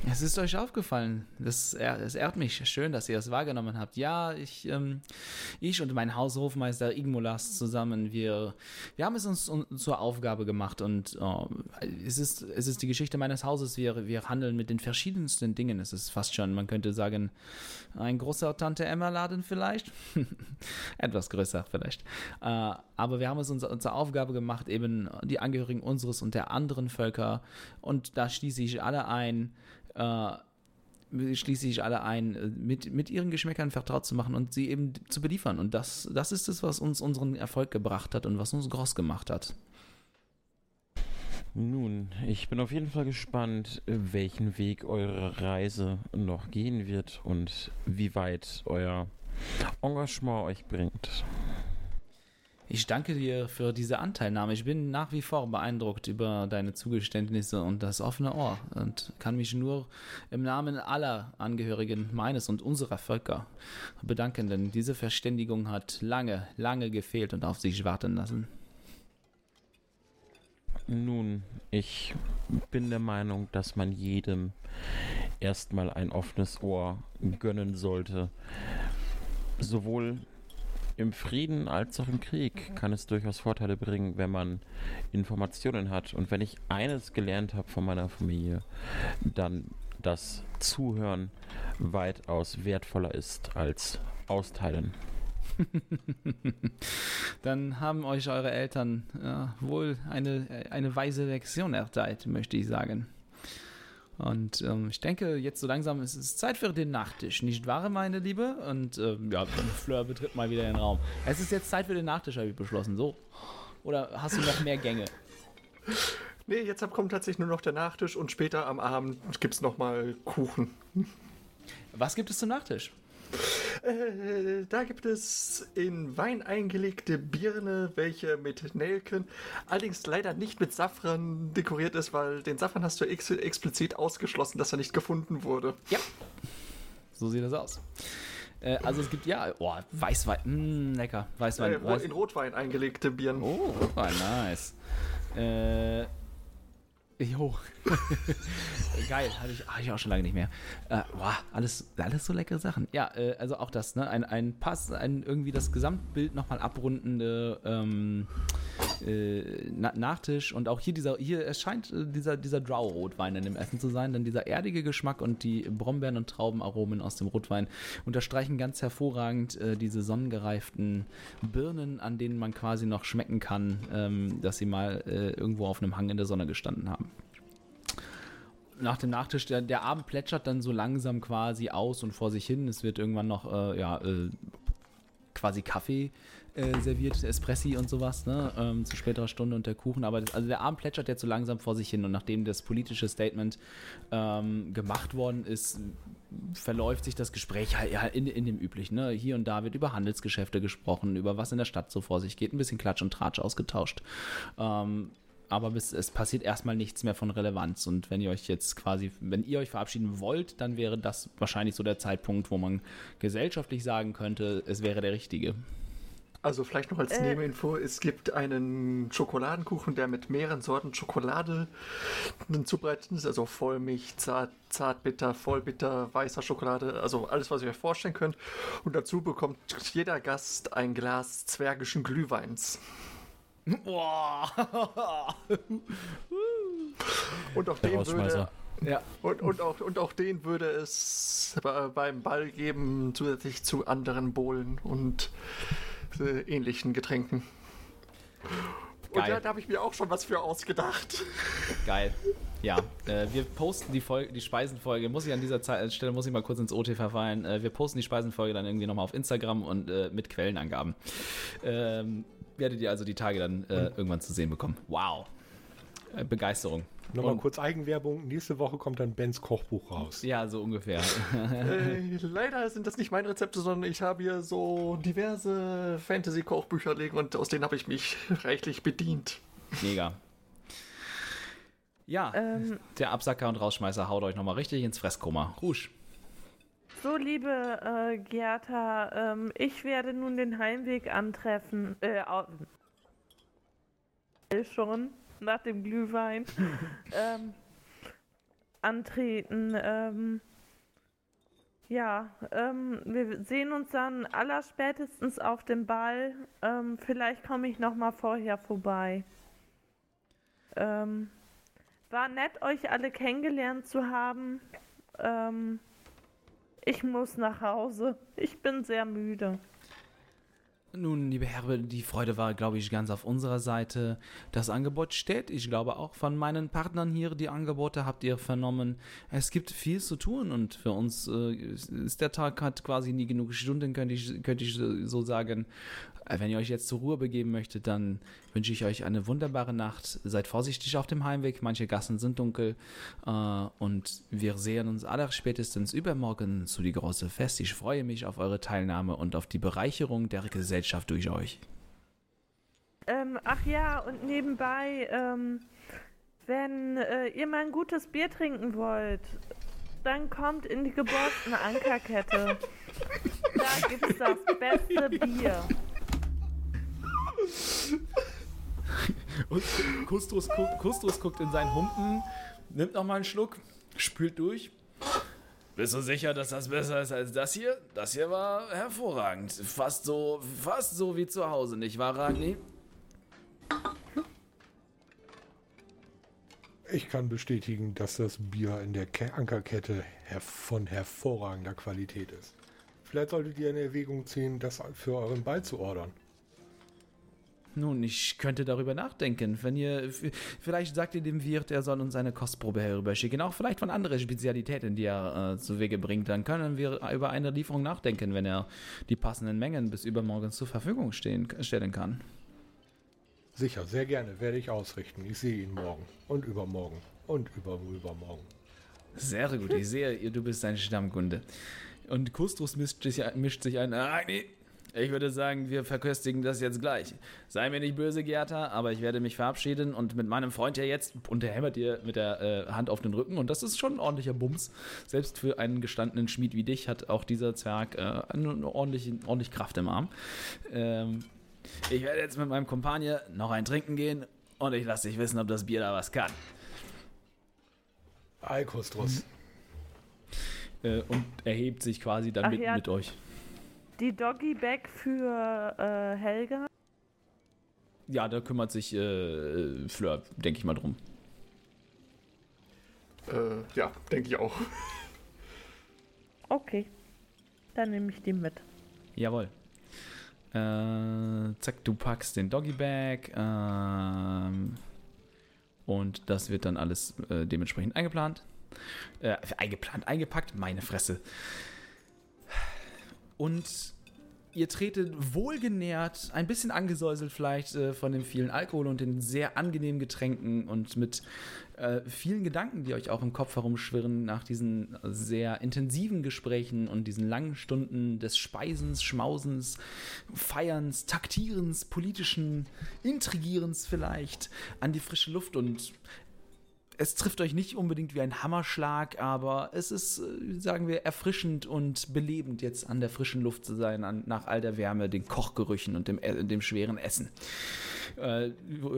Es ist euch aufgefallen. Das, es ehrt mich. Schön, dass ihr das wahrgenommen habt. Ja, ich, ähm, ich und mein Haushofmeister Igmolas zusammen, wir, wir haben es uns un- zur Aufgabe gemacht und äh, es, ist, es ist die Geschichte meines Hauses. Wir, wir handeln mit den verschiedensten Dingen. Es ist fast schon, man könnte sagen, ein großer Tante Emma-Laden vielleicht. (laughs) Etwas größer vielleicht. Äh, aber wir haben es uns zur Aufgabe gemacht, eben die Angehörigen unseres und der anderen Völker und da schließe ich alle ein, äh, schließe ich alle ein, äh, mit, mit ihren Geschmäckern vertraut zu machen und sie eben zu beliefern. Und das, das ist es, was uns unseren Erfolg gebracht hat und was uns groß gemacht hat. Nun, ich bin auf jeden Fall gespannt, welchen Weg eure Reise noch gehen wird und wie weit euer Engagement euch bringt. Ich danke dir für diese Anteilnahme. Ich bin nach wie vor beeindruckt über deine Zugeständnisse und das offene Ohr und kann mich nur im Namen aller Angehörigen meines und unserer Völker bedanken, denn diese Verständigung hat lange, lange gefehlt und auf sich warten lassen. Nun, ich bin der Meinung, dass man jedem erstmal ein offenes Ohr gönnen sollte. Sowohl im Frieden als auch im Krieg kann es durchaus Vorteile bringen, wenn man Informationen hat. Und wenn ich eines gelernt habe von meiner Familie, dann, dass Zuhören weitaus wertvoller ist als austeilen. (laughs) Dann haben euch eure Eltern ja, wohl eine, eine weise Lektion erteilt, möchte ich sagen. Und ähm, ich denke, jetzt so langsam ist es Zeit für den Nachtisch, nicht wahr, meine Liebe? Und ähm, ja, Fleur betritt mal wieder den Raum. Es ist jetzt Zeit für den Nachtisch, habe ich beschlossen. So. Oder hast du noch mehr Gänge? Nee, jetzt kommt tatsächlich nur noch der Nachtisch und später am Abend gibt es nochmal Kuchen. Was gibt es zum Nachtisch? Äh, da gibt es in Wein eingelegte Birne, welche mit Nelken, allerdings leider nicht mit Safran dekoriert ist, weil den Safran hast du ex explizit ausgeschlossen, dass er nicht gefunden wurde. Ja. So sieht das aus. Äh, also es gibt ja, oh, Weißwein, mh, lecker, Weißwein. Äh, Weiß in Rotwein eingelegte Birnen. oh, Rotwein, nice. Äh, Jo. (laughs) Geil, hatte ich, hatte ich auch schon lange nicht mehr. Äh, boah, alles, alles so leckere Sachen. Ja, äh, also auch das, ne? Ein, ein Pass, ein irgendwie das Gesamtbild nochmal abrundende ähm, äh, Na Nachtisch und auch hier dieser, hier erscheint äh, dieser, dieser Drow-Rotwein in dem Essen zu sein, denn dieser erdige Geschmack und die Brombeeren- und Traubenaromen aus dem Rotwein unterstreichen ganz hervorragend äh, diese sonnengereiften Birnen, an denen man quasi noch schmecken kann, ähm, dass sie mal äh, irgendwo auf einem Hang in der Sonne gestanden haben nach dem Nachtisch, der, der Abend plätschert dann so langsam quasi aus und vor sich hin. Es wird irgendwann noch, äh, ja, äh, quasi Kaffee äh, serviert, Espressi und sowas, ne, ähm, zu späterer Stunde und der Kuchen. Aber das, also der Abend plätschert jetzt so langsam vor sich hin und nachdem das politische Statement ähm, gemacht worden ist, verläuft sich das Gespräch halt ja, in, in dem üblichen. Ne? Hier und da wird über Handelsgeschäfte gesprochen, über was in der Stadt so vor sich geht, ein bisschen Klatsch und Tratsch ausgetauscht. Ähm, aber bis, es passiert erstmal nichts mehr von Relevanz. Und wenn ihr euch jetzt quasi, wenn ihr euch verabschieden wollt, dann wäre das wahrscheinlich so der Zeitpunkt, wo man gesellschaftlich sagen könnte, es wäre der richtige. Also vielleicht noch als Äh. Nebeninfo, es gibt einen Schokoladenkuchen, der mit mehreren Sorten Schokolade zubereitet ist, also Vollmilch, zart, zartbitter, vollbitter, weißer Schokolade, also alles, was ihr euch vorstellen könnt. Und dazu bekommt jeder Gast ein Glas zwergischen Glühweins. (laughs) Und auch den würde ja. und, und, auch, und auch den würde es be- beim Ball geben, zusätzlich zu anderen Bohlen und äh, ähnlichen Getränken. Und Geil. ja, da habe ich mir auch schon was für ausgedacht. Geil. Ja, äh, wir posten die, Folge, die Speisenfolge. Muss ich an dieser Zeit, Stelle muss ich mal kurz ins OT verfallen. Äh, wir posten die Speisenfolge dann irgendwie nochmal auf Instagram und äh, mit Quellenangaben. Ähm, werdet ihr also die Tage dann äh, irgendwann zu sehen bekommen. Wow. Äh, Begeisterung. Nochmal Und- kurz Eigenwerbung. Nächste Woche kommt dann Bens Kochbuch raus. Ja, so ungefähr. (laughs) äh, leider sind das nicht meine Rezepte, sondern ich habe hier so diverse Fantasy-Kochbücher liegen und aus denen habe ich mich (laughs) reichlich bedient. Mega. Ja, Ähm, der Absacker und Rausschmeißer haut euch nochmal richtig ins Fresskoma. Rouge. So, liebe äh, Gerta, ähm, ich werde nun den Heimweg antreffen. Äh, au- schon nach dem Glühwein (laughs) ähm, antreten. Ähm, ja, ähm, wir sehen uns dann allerspätestens auf dem Ball. Ähm, vielleicht komme ich noch mal vorher vorbei. Ähm, war nett, euch alle kennengelernt zu haben. Ähm, ich muss nach Hause. Ich bin sehr müde. Nun, liebe Herbe, die Freude war, glaube ich, ganz auf unserer Seite. Das Angebot steht. Ich glaube auch von meinen Partnern hier, die Angebote habt ihr vernommen. Es gibt viel zu tun und für uns äh, ist der Tag hat quasi nie genug Stunden, könnte ich, könnte ich so sagen. Äh, Wenn ihr euch jetzt zur Ruhe begeben möchtet, dann wünsche ich euch eine wunderbare Nacht. Seid vorsichtig auf dem Heimweg. Manche Gassen sind dunkel. Äh, und wir sehen uns aller spätestens übermorgen zu die große Fest. Ich freue mich auf eure Teilnahme und auf die Bereicherung der Gesellschaft durch euch. Ähm, ach ja, und nebenbei, ähm, wenn äh, ihr mal ein gutes Bier trinken wollt, dann kommt in die geborstene Ankerkette. Da gibt's das beste Bier. Und Kustus, gu- Kustus guckt in seinen Humpen, nimmt nochmal einen Schluck, spült durch. Bist du sicher, dass das besser ist als das hier? Das hier war hervorragend. Fast so, fast so wie zu Hause, nicht wahr, Ragni? Ich kann bestätigen, dass das Bier in der Ke Ankerkette von hervorragender Qualität ist. Vielleicht solltet ihr in Erwägung ziehen, das für euren Ball zu ordern. Nun, ich könnte darüber nachdenken. Wenn ihr, vielleicht sagt ihr dem Wirt, er soll uns eine Kostprobe herüberschicken, auch vielleicht von anderen Spezialitäten, die er äh, zu Wege bringt. Dann können wir über eine Lieferung nachdenken, wenn er die passenden Mengen bis übermorgen zur Verfügung stehen, stellen kann. Sicher, sehr gerne, werde ich ausrichten. Ich sehe ihn morgen und übermorgen und übermorgen. Sehr gut, ich sehe, du bist ein Stammkunde. Und Kustrus mischt sich, mischt sich ein. Ah, nee, ich würde sagen, wir verköstigen das jetzt gleich. Sei mir nicht böse, Gerta, aber ich werde mich verabschieden und mit meinem Freund ja jetzt, und der hämmert dir mit der äh, Hand auf den Rücken und das ist schon ein ordentlicher Bums. Selbst für einen gestandenen Schmied wie dich hat auch dieser Zwerg äh, eine, eine ordentliche, ordentlich Kraft im Arm. Ähm, ich werde jetzt mit meinem Kompagnon noch ein Trinken gehen und ich lasse dich wissen, ob das Bier da was kann. Alkostrus. Äh, und erhebt sich quasi dann Ach mit, ja. mit euch. Die Doggy Bag für äh, Helga. Ja, da kümmert sich äh, Fleur, denke ich mal, drum. Äh, ja, denke ich auch. Okay. Dann nehme ich die mit. Jawohl. Äh, zack, du packst den Doggy Bag. Ähm, und das wird dann alles äh, dementsprechend eingeplant. Äh, eingeplant, eingepackt, meine Fresse. Und ihr tretet wohlgenährt, ein bisschen angesäuselt vielleicht äh, von dem vielen Alkohol und den sehr angenehmen Getränken und mit äh, vielen Gedanken, die euch auch im Kopf herumschwirren nach diesen sehr intensiven Gesprächen und diesen langen Stunden des Speisens, Schmausens, Feierns, Taktierens, politischen Intrigierens vielleicht an die frische Luft. Und es trifft euch nicht unbedingt wie ein Hammerschlag, aber es ist, äh, sagen wir, erfrischend und belebend, jetzt an der frischen Luft zu sein, an, nach all der Wärme, den Kochgerüchen und dem, äh, dem schweren Essen. Äh,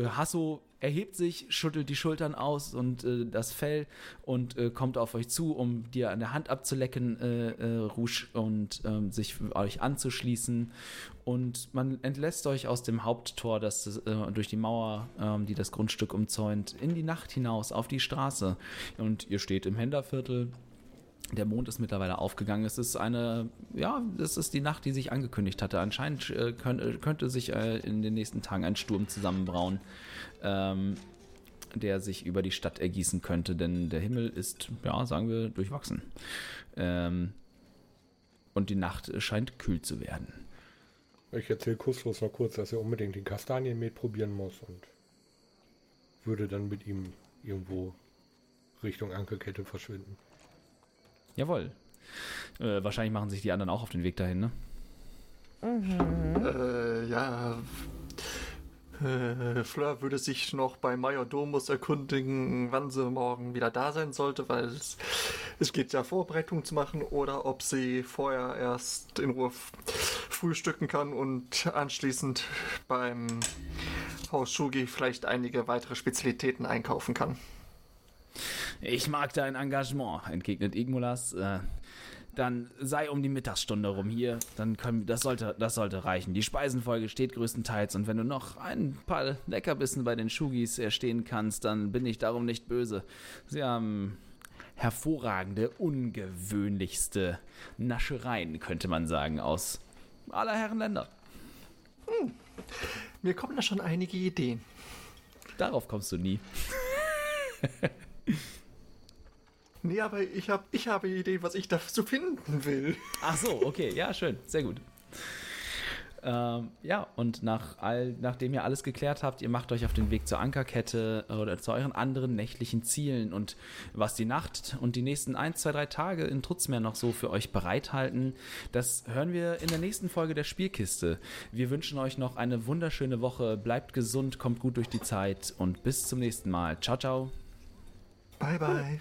Hasso erhebt sich, schüttelt die Schultern aus und äh, das Fell und äh, kommt auf euch zu, um dir an der Hand abzulecken, äh, äh, Rouge, und ähm, sich euch anzuschließen. Und man entlässt euch aus dem Haupttor, das äh, durch die Mauer, ähm, die das Grundstück umzäunt, in die Nacht hinaus auf die Straße. Und ihr steht im Händerviertel. Der Mond ist mittlerweile aufgegangen. Es ist eine, ja, es ist die Nacht, die sich angekündigt hatte. Anscheinend äh, könnte, könnte sich äh, in den nächsten Tagen ein Sturm zusammenbrauen, ähm, der sich über die Stadt ergießen könnte, denn der Himmel ist, ja, sagen wir, durchwachsen. Ähm, und die Nacht scheint kühl zu werden. Ich erzähle kusslos noch kurz, dass er unbedingt den Kastanienmet probieren muss und würde dann mit ihm irgendwo Richtung Ankerkette verschwinden. Jawohl. Äh, wahrscheinlich machen sich die anderen auch auf den Weg dahin, ne? Äh, ja. Äh, Fleur würde sich noch bei Major Domus erkundigen, wann sie morgen wieder da sein sollte, weil es, es geht ja Vorbereitung zu machen oder ob sie vorher erst in Ruhe frühstücken kann und anschließend beim Haus Shugi vielleicht einige weitere Spezialitäten einkaufen kann. Ich mag dein Engagement, entgegnet Igmulas. Äh, dann sei um die Mittagsstunde rum hier. Dann können, das, sollte, das sollte reichen. Die Speisenfolge steht größtenteils und wenn du noch ein paar Leckerbissen bei den Shugis erstehen kannst, dann bin ich darum nicht böse. Sie haben hervorragende, ungewöhnlichste Naschereien, könnte man sagen, aus aller Herren Länder. Mir kommen da schon einige Ideen. Darauf kommst du nie. (laughs) Nee, aber ich, hab, ich habe Ideen, was ich dazu finden will. Ach so, okay, ja, schön, sehr gut. Ähm, ja, und nach all, nachdem ihr alles geklärt habt, ihr macht euch auf den Weg zur Ankerkette oder zu euren anderen nächtlichen Zielen und was die Nacht und die nächsten 1, 2, 3 Tage in Trutzmeer noch so für euch bereithalten, das hören wir in der nächsten Folge der Spielkiste. Wir wünschen euch noch eine wunderschöne Woche, bleibt gesund, kommt gut durch die Zeit und bis zum nächsten Mal. Ciao, ciao. Bye, bye.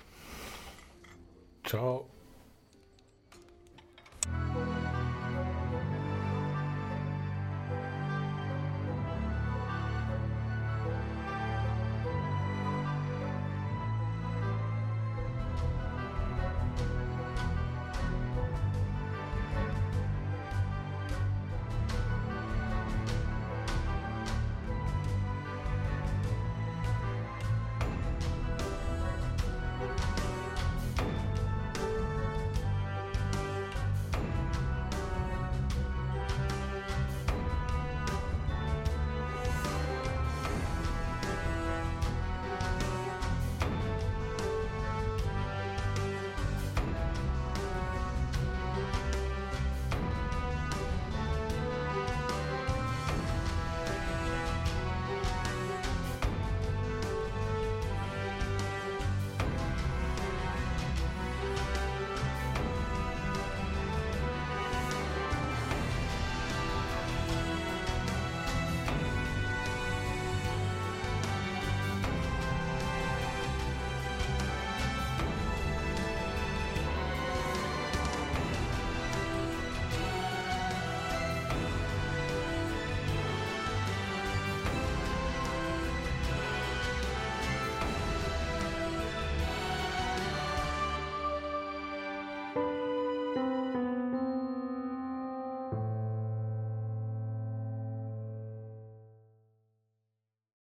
Ciao.